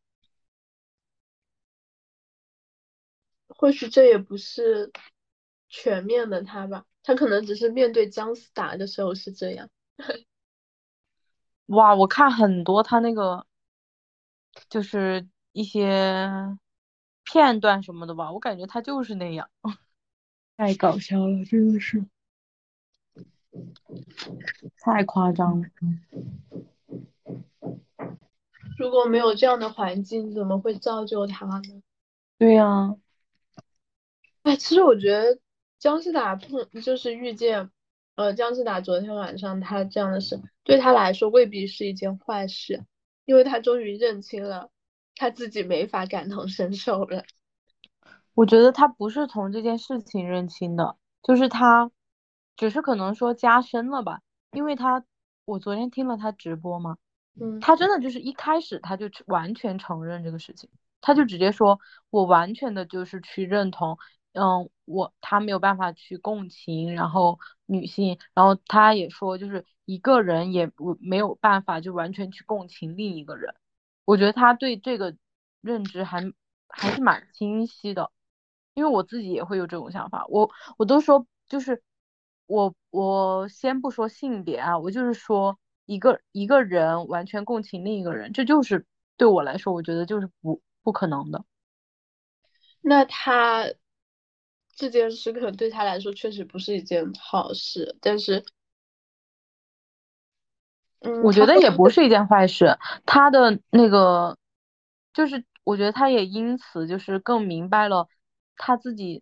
或许这也不是全面的他吧，他可能只是面对姜思达的时候是这样。哇，我看很多他那个，就是一些片段什么的吧，我感觉他就是那样，太搞笑了，真的是。太夸张了！如果没有这样的环境，怎么会造就他呢？对呀。哎，其实我觉得姜思达碰就是遇见，呃，姜思达昨天晚上他这样的事，对他来说未必是一件坏事，因为他终于认清了他自己没法感同身受了。我觉得他不是从这件事情认清的，就是他。只是可能说加深了吧，因为他我昨天听了他直播嘛，嗯，他真的就是一开始他就完全承认这个事情，他就直接说，我完全的就是去认同，嗯，我他没有办法去共情，然后女性，然后他也说就是一个人也不没有办法就完全去共情另一个人，我觉得他对这个认知还还是蛮清晰的，因为我自己也会有这种想法，我我都说就是。我我先不说性别啊，我就是说一个一个人完全共情另一个人，这就是对我来说，我觉得就是不不可能的。那他这件事可能对他来说确实不是一件好事，但是，嗯，我觉得也不是一件坏事。他的那个就是，我觉得他也因此就是更明白了他自己，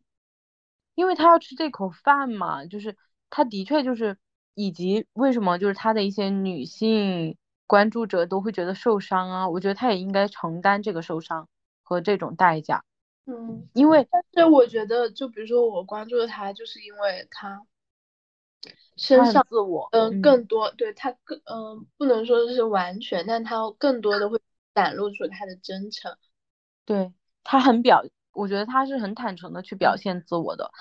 因为他要吃这口饭嘛，就是。他的确就是，以及为什么就是他的一些女性关注者都会觉得受伤啊？我觉得他也应该承担这个受伤和这种代价。嗯，因为但是我觉得，就比如说我关注他，就是因为他身上自我，嗯，更多对他更嗯，不能说是完全，但他更多的会展露出他的真诚。对他很表，我觉得他是很坦诚的去表现自我的。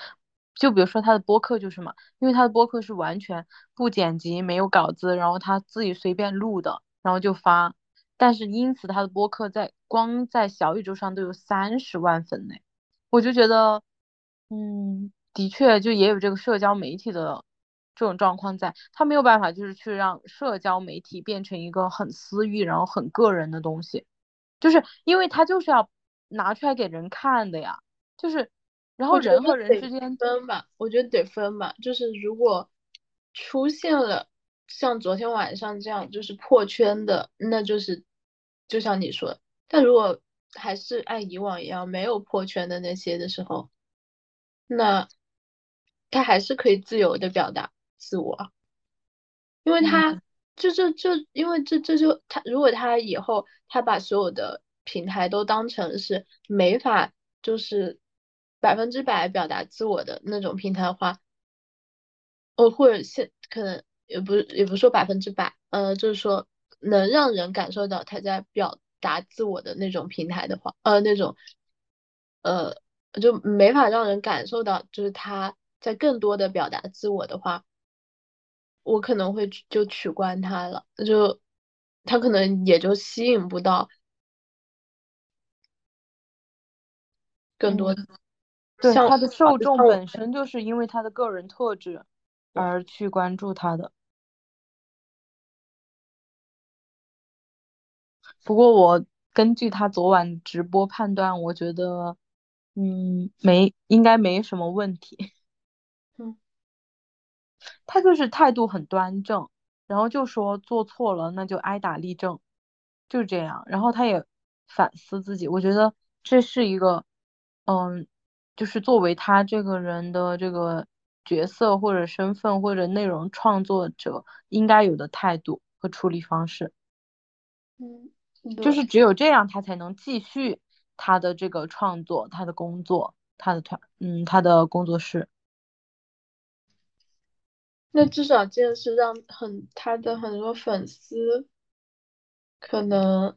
就比如说他的播客就是嘛，因为他的播客是完全不剪辑、没有稿子，然后他自己随便录的，然后就发。但是因此他的播客在光在小宇宙上都有三十万粉呢，我就觉得，嗯，的确就也有这个社交媒体的这种状况在，他没有办法就是去让社交媒体变成一个很私域然后很个人的东西，就是因为他就是要拿出来给人看的呀，就是。然后人和人之间分吧，我觉得得分吧。就是如果出现了像昨天晚上这样就是破圈的，那就是就像你说，但如果还是按以往一样没有破圈的那些的时候，那他还是可以自由的表达自我，因为他就就就，因为这这就他如果他以后他把所有的平台都当成是没法就是。百分之百表达自我的那种平台的话，哦，或者现可能也不也不说百分之百，呃，就是说能让人感受到他在表达自我的那种平台的话，呃，那种，呃，就没法让人感受到，就是他在更多的表达自我的话，我可能会就取关他了，就他可能也就吸引不到更多的。对他的受众本身就是因为他的个人特质而去关注他的。不过我根据他昨晚直播判断，我觉得，嗯，没应该没什么问题。嗯，他就是态度很端正，然后就说做错了那就挨打立正，就是这样。然后他也反思自己，我觉得这是一个，嗯。就是作为他这个人的这个角色或者身份或者内容创作者应该有的态度和处理方式。嗯，就是只有这样，他才能继续他的这个创作，他的工作，他的团，嗯，他的工作室。那至少这件事让很他的很多粉丝可能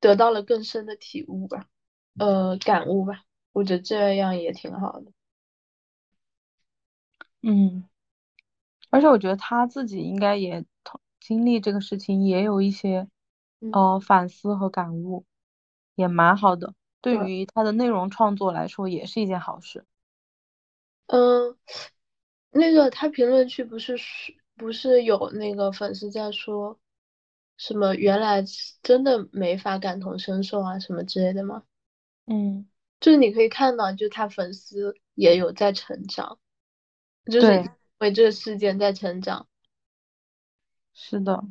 得到了更深的体悟吧，呃，感悟吧。我觉得这样也挺好的。嗯，而且我觉得他自己应该也经历这个事情，也有一些呃反思和感悟，也蛮好的。对于他的内容创作来说，也是一件好事。嗯，那个他评论区不是不是有那个粉丝在说什么原来真的没法感同身受啊什么之类的吗？嗯，就是你可以看到，就他粉丝也有在成长，就是为这个事件在成长。是的。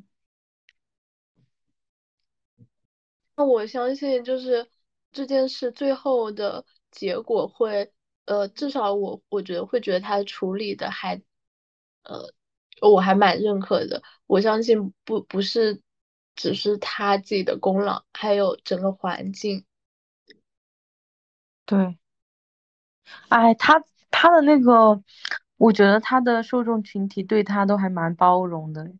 那我相信，就是这件事最后的结果会。呃，至少我我觉得会觉得他处理的还，呃，我还蛮认可的。我相信不不是只是他自己的功劳，还有整个环境。对，哎，他他的那个，我觉得他的受众群体对他都还蛮包容的，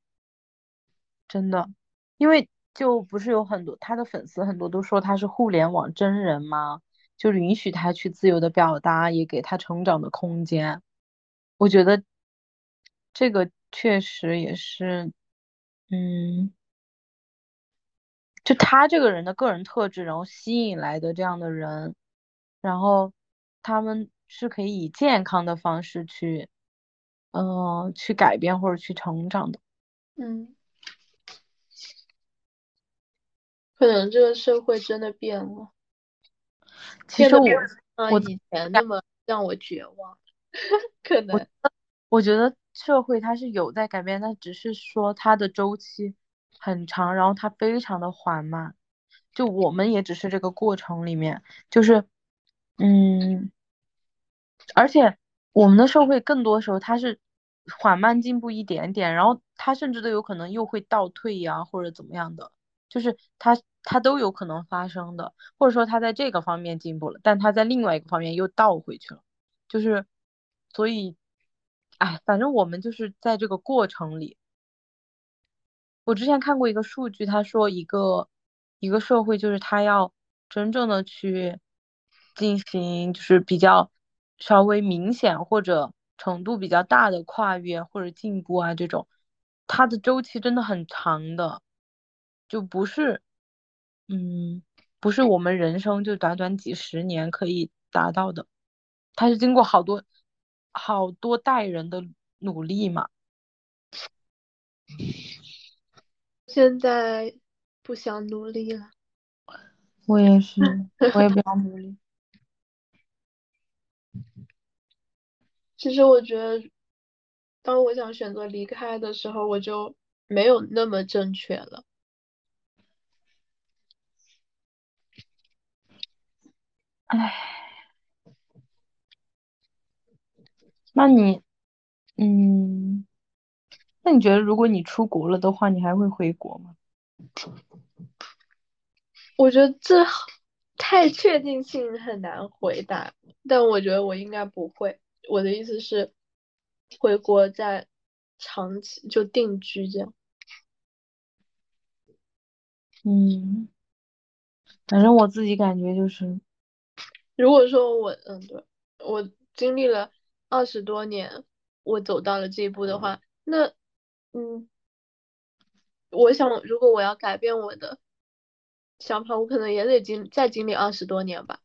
真的，因为就不是有很多他的粉丝很多都说他是互联网真人吗？就允许他去自由的表达，也给他成长的空间。我觉得这个确实也是，嗯，就他这个人的个人特质，然后吸引来的这样的人，然后他们是可以以健康的方式去，嗯，去改变或者去成长的。嗯，可能这个社会真的变了。其实我我以前那么让我绝望，可能我觉得社会它是有在改变，但只是说它的周期很长，然后它非常的缓慢。就我们也只是这个过程里面，就是嗯，而且我们的社会更多时候它是缓慢进步一点点，然后它甚至都有可能又会倒退呀，或者怎么样的，就是它。它都有可能发生的，或者说它在这个方面进步了，但它在另外一个方面又倒回去了，就是，所以，哎，反正我们就是在这个过程里。我之前看过一个数据，他说一个一个社会就是他要真正的去进行就是比较稍微明显或者程度比较大的跨越或者进步啊这种，它的周期真的很长的，就不是。嗯，不是我们人生就短短几十年可以达到的，它是经过好多好多代人的努力嘛。现在不想努力了。我也是，我也不想努力。其实我觉得，当我想选择离开的时候，我就没有那么正确了。唉，那你，嗯，那你觉得如果你出国了的话，你还会回国吗？我觉得这太确定性很难回答，但我觉得我应该不会。我的意思是，回国再长期就定居这样。嗯，反正我自己感觉就是。如果说我嗯对我经历了二十多年，我走到了这一步的话，那嗯，我想如果我要改变我的想法，我可能也得经再经历二十多年吧。